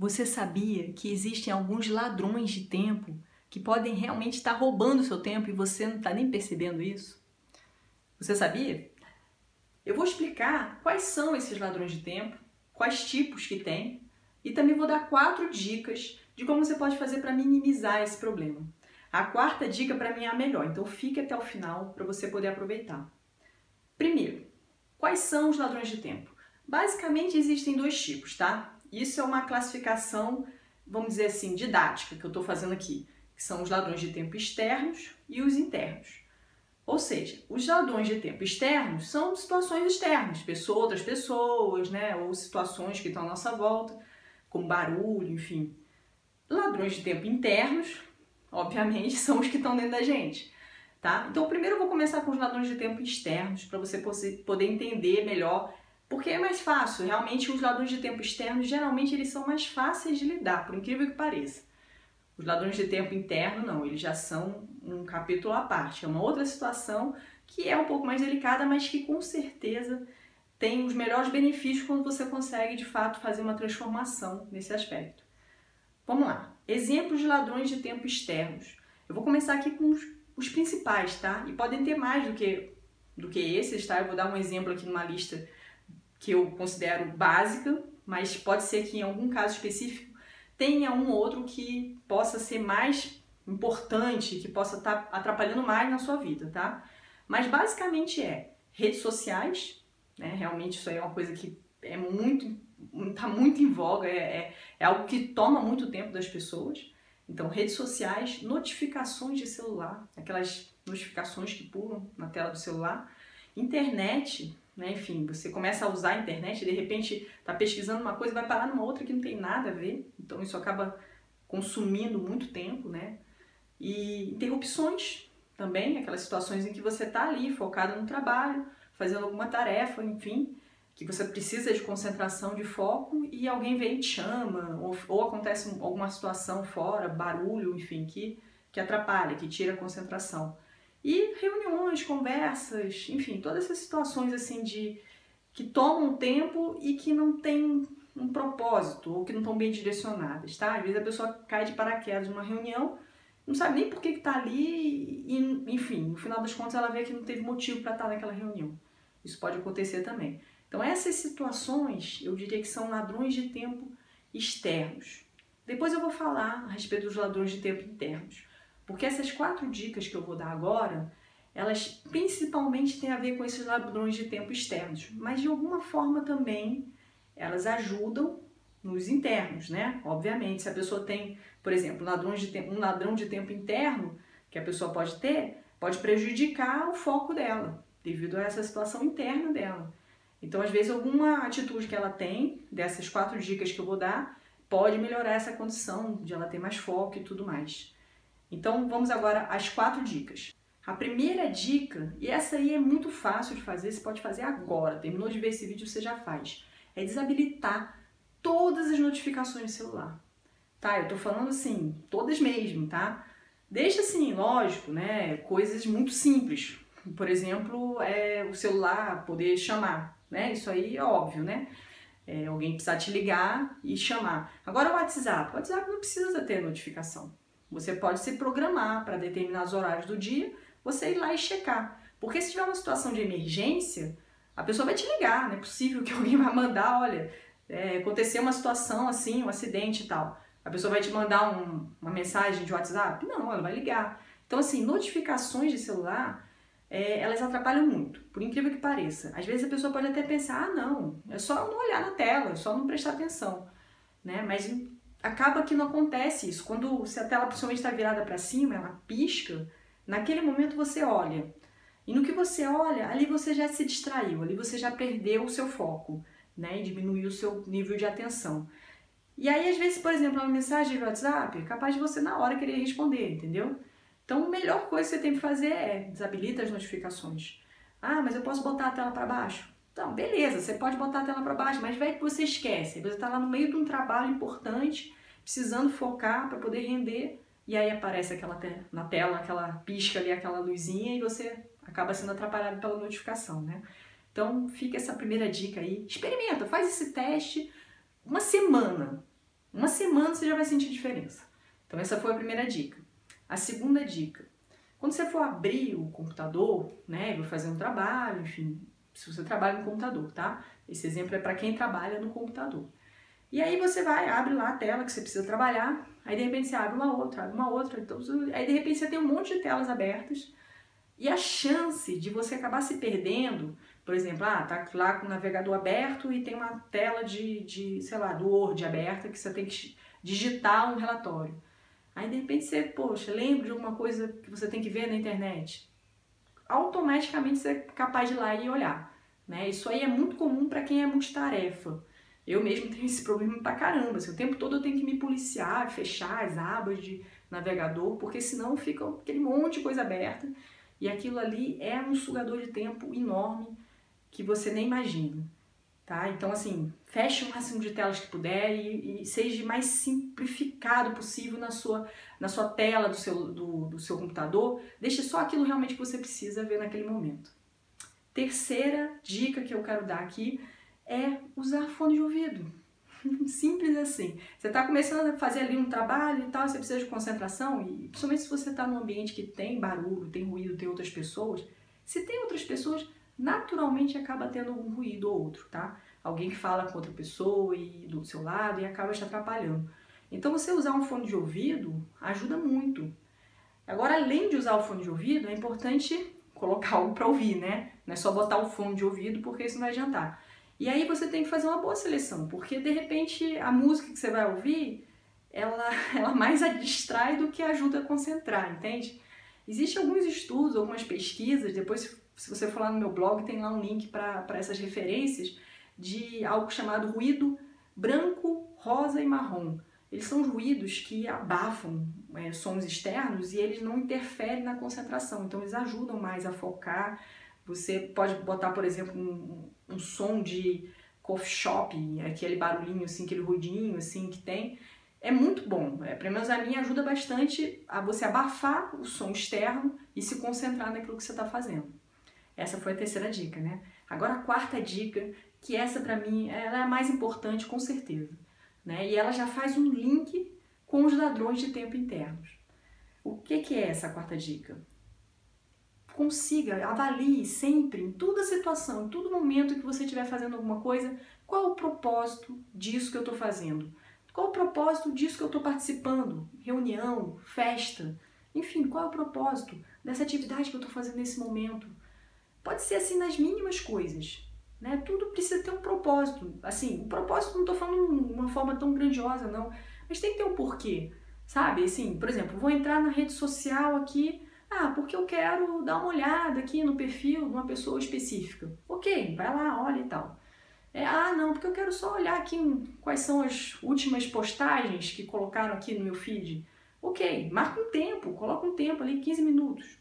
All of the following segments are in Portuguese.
Você sabia que existem alguns ladrões de tempo que podem realmente estar roubando o seu tempo e você não está nem percebendo isso? Você sabia? Eu vou explicar quais são esses ladrões de tempo, quais tipos que tem e também vou dar quatro dicas de como você pode fazer para minimizar esse problema. A quarta dica para mim é a melhor, então fique até o final para você poder aproveitar. Primeiro, quais são os ladrões de tempo? Basicamente existem dois tipos, tá? Isso é uma classificação, vamos dizer assim, didática que eu estou fazendo aqui, que são os ladrões de tempo externos e os internos. Ou seja, os ladrões de tempo externos são situações externas, pessoas, outras pessoas, né, ou situações que estão à nossa volta, como barulho, enfim. Ladrões de tempo internos, obviamente, são os que estão dentro da gente, tá? Então, primeiro eu vou começar com os ladrões de tempo externos para você poder entender melhor porque é mais fácil, realmente os ladrões de tempo externos geralmente eles são mais fáceis de lidar, por incrível que pareça. Os ladrões de tempo interno não, eles já são um capítulo à parte, é uma outra situação que é um pouco mais delicada, mas que com certeza tem os melhores benefícios quando você consegue de fato fazer uma transformação nesse aspecto. Vamos lá. Exemplos de ladrões de tempo externos. Eu vou começar aqui com os, os principais, tá? E podem ter mais do que do que esses, tá? Eu vou dar um exemplo aqui numa lista que eu considero básica, mas pode ser que em algum caso específico tenha um ou outro que possa ser mais importante, que possa estar tá atrapalhando mais na sua vida, tá? Mas basicamente é redes sociais, né? Realmente isso aí é uma coisa que é muito, tá muito em voga, é, é, é algo que toma muito tempo das pessoas. Então, redes sociais, notificações de celular, aquelas notificações que pulam na tela do celular, internet, né? Enfim, você começa a usar a internet de repente está pesquisando uma coisa vai parar numa outra que não tem nada a ver. Então isso acaba consumindo muito tempo, né? E interrupções também, aquelas situações em que você está ali focado no trabalho, fazendo alguma tarefa, enfim, que você precisa de concentração, de foco e alguém vem e te chama, ou, ou acontece alguma situação fora, barulho, enfim, que, que atrapalha, que tira a concentração. E reuniões, conversas, enfim, todas essas situações assim de que tomam tempo e que não tem um propósito ou que não estão bem direcionadas, tá? Às vezes a pessoa cai de paraquedas numa reunião, não sabe nem por que está ali e, enfim, no final das contas ela vê que não teve motivo para estar tá naquela reunião. Isso pode acontecer também. Então essas situações, eu diria que são ladrões de tempo externos. Depois eu vou falar a respeito dos ladrões de tempo internos. Porque essas quatro dicas que eu vou dar agora, elas principalmente têm a ver com esses ladrões de tempo externos, mas de alguma forma também elas ajudam nos internos, né? Obviamente, se a pessoa tem, por exemplo, ladrões de um ladrão de tempo interno que a pessoa pode ter, pode prejudicar o foco dela, devido a essa situação interna dela. Então, às vezes, alguma atitude que ela tem, dessas quatro dicas que eu vou dar, pode melhorar essa condição de ela ter mais foco e tudo mais. Então vamos agora às quatro dicas. A primeira dica, e essa aí é muito fácil de fazer, você pode fazer agora, terminou de ver esse vídeo, você já faz, é desabilitar todas as notificações do celular. Tá? Eu tô falando assim, todas mesmo, tá? Deixa assim, lógico, né? Coisas muito simples. Por exemplo, é o celular poder chamar, né? Isso aí é óbvio, né? É, alguém precisar te ligar e chamar. Agora o WhatsApp. O WhatsApp não precisa ter notificação. Você pode se programar para determinados horários do dia, você ir lá e checar. Porque se tiver uma situação de emergência, a pessoa vai te ligar, não é possível que alguém vai mandar, olha, é, aconteceu uma situação assim, um acidente e tal. A pessoa vai te mandar um, uma mensagem de WhatsApp? Não, ela vai ligar. Então, assim, notificações de celular, é, elas atrapalham muito, por incrível que pareça. Às vezes a pessoa pode até pensar, ah, não, é só não olhar na tela, é só não prestar atenção, né? Mas acaba que não acontece isso. Quando se a tela principalmente está virada para cima, ela pisca, naquele momento você olha. E no que você olha, ali você já se distraiu, ali você já perdeu o seu foco, né? E diminuiu o seu nível de atenção. E aí, às vezes, por exemplo, uma mensagem de WhatsApp, é capaz de você na hora querer responder, entendeu? Então, a melhor coisa que você tem que fazer é desabilita as notificações. Ah, mas eu posso botar a tela para baixo? Então, beleza, você pode botar a tela para baixo, mas vai que você esquece. Você está lá no meio de um trabalho importante, precisando focar para poder render, e aí aparece aquela te na tela, aquela pisca ali, aquela luzinha, e você acaba sendo atrapalhado pela notificação, né? Então, fica essa primeira dica aí. Experimenta, faz esse teste uma semana. Uma semana você já vai sentir diferença. Então essa foi a primeira dica. A segunda dica, quando você for abrir o computador, né, vai fazer um trabalho, enfim, se você trabalha no computador, tá? Esse exemplo é para quem trabalha no computador. E aí você vai, abre lá a tela que você precisa trabalhar, aí de repente você abre uma outra, abre uma outra, então, aí de repente você tem um monte de telas abertas e a chance de você acabar se perdendo, por exemplo, ah, tá lá com o navegador aberto e tem uma tela de, de sei lá, do Word aberta que você tem que digitar um relatório. Aí de repente você, poxa, lembra de alguma coisa que você tem que ver na internet. Automaticamente você é capaz de ir lá e olhar. Né? Isso aí é muito comum para quem é multitarefa. Eu mesmo tenho esse problema pra caramba. Assim, o tempo todo eu tenho que me policiar, fechar as abas de navegador, porque senão fica aquele monte de coisa aberta. E aquilo ali é um sugador de tempo enorme que você nem imagina. Tá? Então, assim, feche o máximo de telas que puder e, e seja mais simplificado possível na sua, na sua tela do seu, do, do seu computador. Deixe só aquilo realmente que você precisa ver naquele momento. Terceira dica que eu quero dar aqui é usar fone de ouvido. Simples assim. Você está começando a fazer ali um trabalho e tal, você precisa de concentração, e principalmente se você está num ambiente que tem barulho, tem ruído, tem outras pessoas. Se tem outras pessoas, naturalmente acaba tendo algum ruído ou outro, tá? Alguém que fala com outra pessoa e do seu lado e acaba te atrapalhando. Então você usar um fone de ouvido ajuda muito. Agora, além de usar o fone de ouvido, é importante colocar algo para ouvir, né? Não é só botar o fone de ouvido porque isso não vai adiantar. E aí você tem que fazer uma boa seleção, porque de repente a música que você vai ouvir, ela, ela mais a distrai do que ajuda a concentrar, entende? Existem alguns estudos, algumas pesquisas, depois se você for lá no meu blog tem lá um link para essas referências, de algo chamado ruído branco, rosa e marrom. Eles são ruídos que abafam é, sons externos e eles não interferem na concentração, então eles ajudam mais a focar. Você pode botar, por exemplo, um, um som de coffee shop, aquele barulhinho assim, aquele ruidinho assim que tem, é muito bom. É, pelo menos a minha ajuda bastante a você abafar o som externo e se concentrar naquilo que você está fazendo. Essa foi a terceira dica, né? Agora a quarta dica, que essa para mim ela é a mais importante com certeza, né? E ela já faz um link com os ladrões de tempo internos. O que, que é essa quarta dica? consiga, avalie sempre, em toda situação, em todo momento que você estiver fazendo alguma coisa, qual o propósito disso que eu estou fazendo? Qual o propósito disso que eu estou participando? Reunião, festa, enfim, qual é o propósito dessa atividade que eu estou fazendo nesse momento? Pode ser assim nas mínimas coisas, né? Tudo precisa ter um propósito. Assim, o propósito não estou falando de uma forma tão grandiosa, não, mas tem que ter um porquê, sabe? Assim, por exemplo, vou entrar na rede social aqui ah, porque eu quero dar uma olhada aqui no perfil de uma pessoa específica. Ok, vai lá, olha e tal. É, ah, não, porque eu quero só olhar aqui quais são as últimas postagens que colocaram aqui no meu feed. Ok, marca um tempo, coloca um tempo ali, 15 minutos.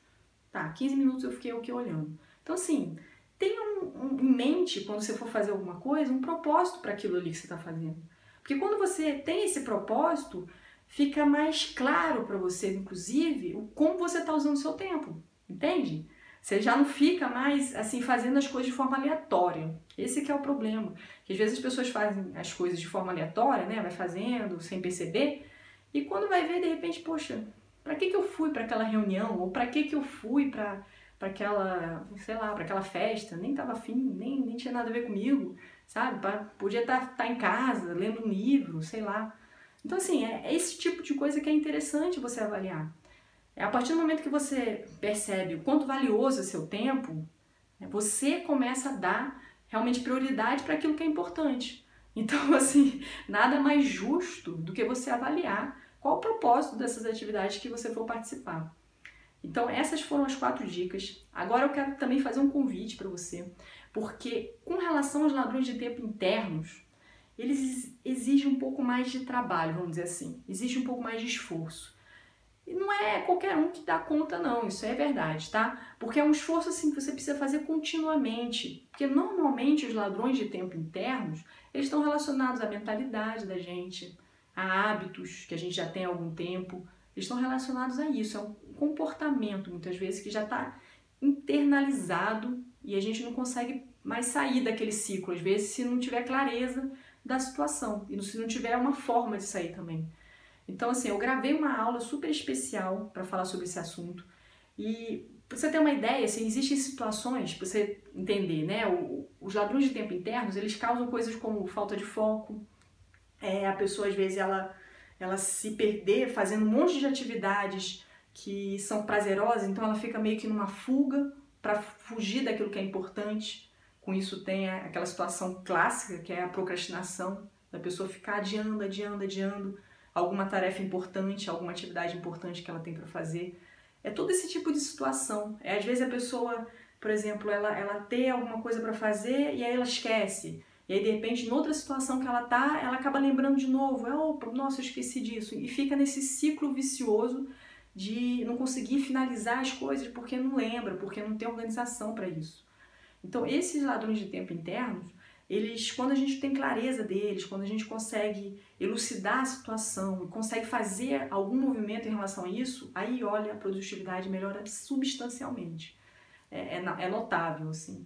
Tá, 15 minutos eu fiquei aqui olhando. Então, assim, tenha um, um, em mente, quando você for fazer alguma coisa, um propósito para aquilo ali que você está fazendo. Porque quando você tem esse propósito, fica mais claro para você, inclusive, o como você está usando o seu tempo, entende? Você já não fica mais assim fazendo as coisas de forma aleatória. Esse que é o problema. Que às vezes as pessoas fazem as coisas de forma aleatória, né? Vai fazendo sem perceber. E quando vai ver, de repente, poxa, para que, que eu fui para aquela reunião? Ou para que, que eu fui para para aquela, sei lá, para aquela festa, nem tava afim, nem, nem tinha nada a ver comigo, sabe? Podia estar tá, tá em casa, lendo um livro, sei lá. Então, assim, é, é esse tipo de coisa que é interessante você avaliar. É a partir do momento que você percebe o quanto valioso é seu tempo, né, você começa a dar realmente prioridade para aquilo que é importante. Então, assim, nada mais justo do que você avaliar qual o propósito dessas atividades que você for participar. Então, essas foram as quatro dicas. Agora eu quero também fazer um convite para você, porque com relação aos ladrões de tempo internos, eles exigem um pouco mais de trabalho, vamos dizer assim, exige um pouco mais de esforço. E não é qualquer um que dá conta, não, isso é verdade, tá? Porque é um esforço assim que você precisa fazer continuamente. Porque normalmente os ladrões de tempo internos, eles estão relacionados à mentalidade da gente, a hábitos que a gente já tem há algum tempo. Eles estão relacionados a isso, é comportamento, muitas vezes, que já está internalizado e a gente não consegue mais sair daquele ciclo. Às vezes, se não tiver clareza da situação e se não tiver uma forma de sair também. Então, assim, eu gravei uma aula super especial para falar sobre esse assunto e pra você ter uma ideia, assim, existem situações, pra você entender, né? O, os ladrões de tempo internos, eles causam coisas como falta de foco, é, a pessoa às vezes ela, ela se perder fazendo um monte de atividades que são prazerosas, então ela fica meio que numa fuga para fugir daquilo que é importante. Com isso tem aquela situação clássica que é a procrastinação, da pessoa ficar adiando, adiando, adiando alguma tarefa importante, alguma atividade importante que ela tem para fazer. É todo esse tipo de situação. É às vezes a pessoa, por exemplo, ela ela tem alguma coisa para fazer e aí ela esquece. E aí de repente, em outra situação que ela tá, ela acaba lembrando de novo. É, opa, nossa, eu esqueci disso. E fica nesse ciclo vicioso de não conseguir finalizar as coisas porque não lembra, porque não tem organização para isso. Então, esses ladrões de tempo internos, eles, quando a gente tem clareza deles, quando a gente consegue elucidar a situação consegue fazer algum movimento em relação a isso, aí olha a produtividade melhora substancialmente. É, é, é notável, assim.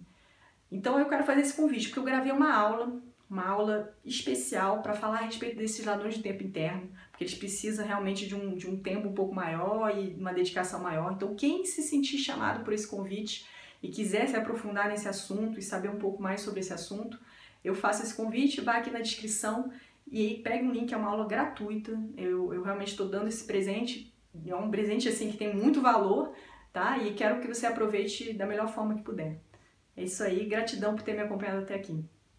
Então eu quero fazer esse convite, porque eu gravei uma aula, uma aula especial para falar a respeito desses ladrões de tempo interno, porque eles precisam realmente de um, de um tempo um pouco maior e uma dedicação maior. Então, quem se sentir chamado por esse convite e quiser se aprofundar nesse assunto e saber um pouco mais sobre esse assunto, eu faço esse convite, vá aqui na descrição e pega um link, é uma aula gratuita. Eu, eu realmente estou dando esse presente, é um presente assim que tem muito valor, tá? E quero que você aproveite da melhor forma que puder. É isso aí, gratidão por ter me acompanhado até aqui.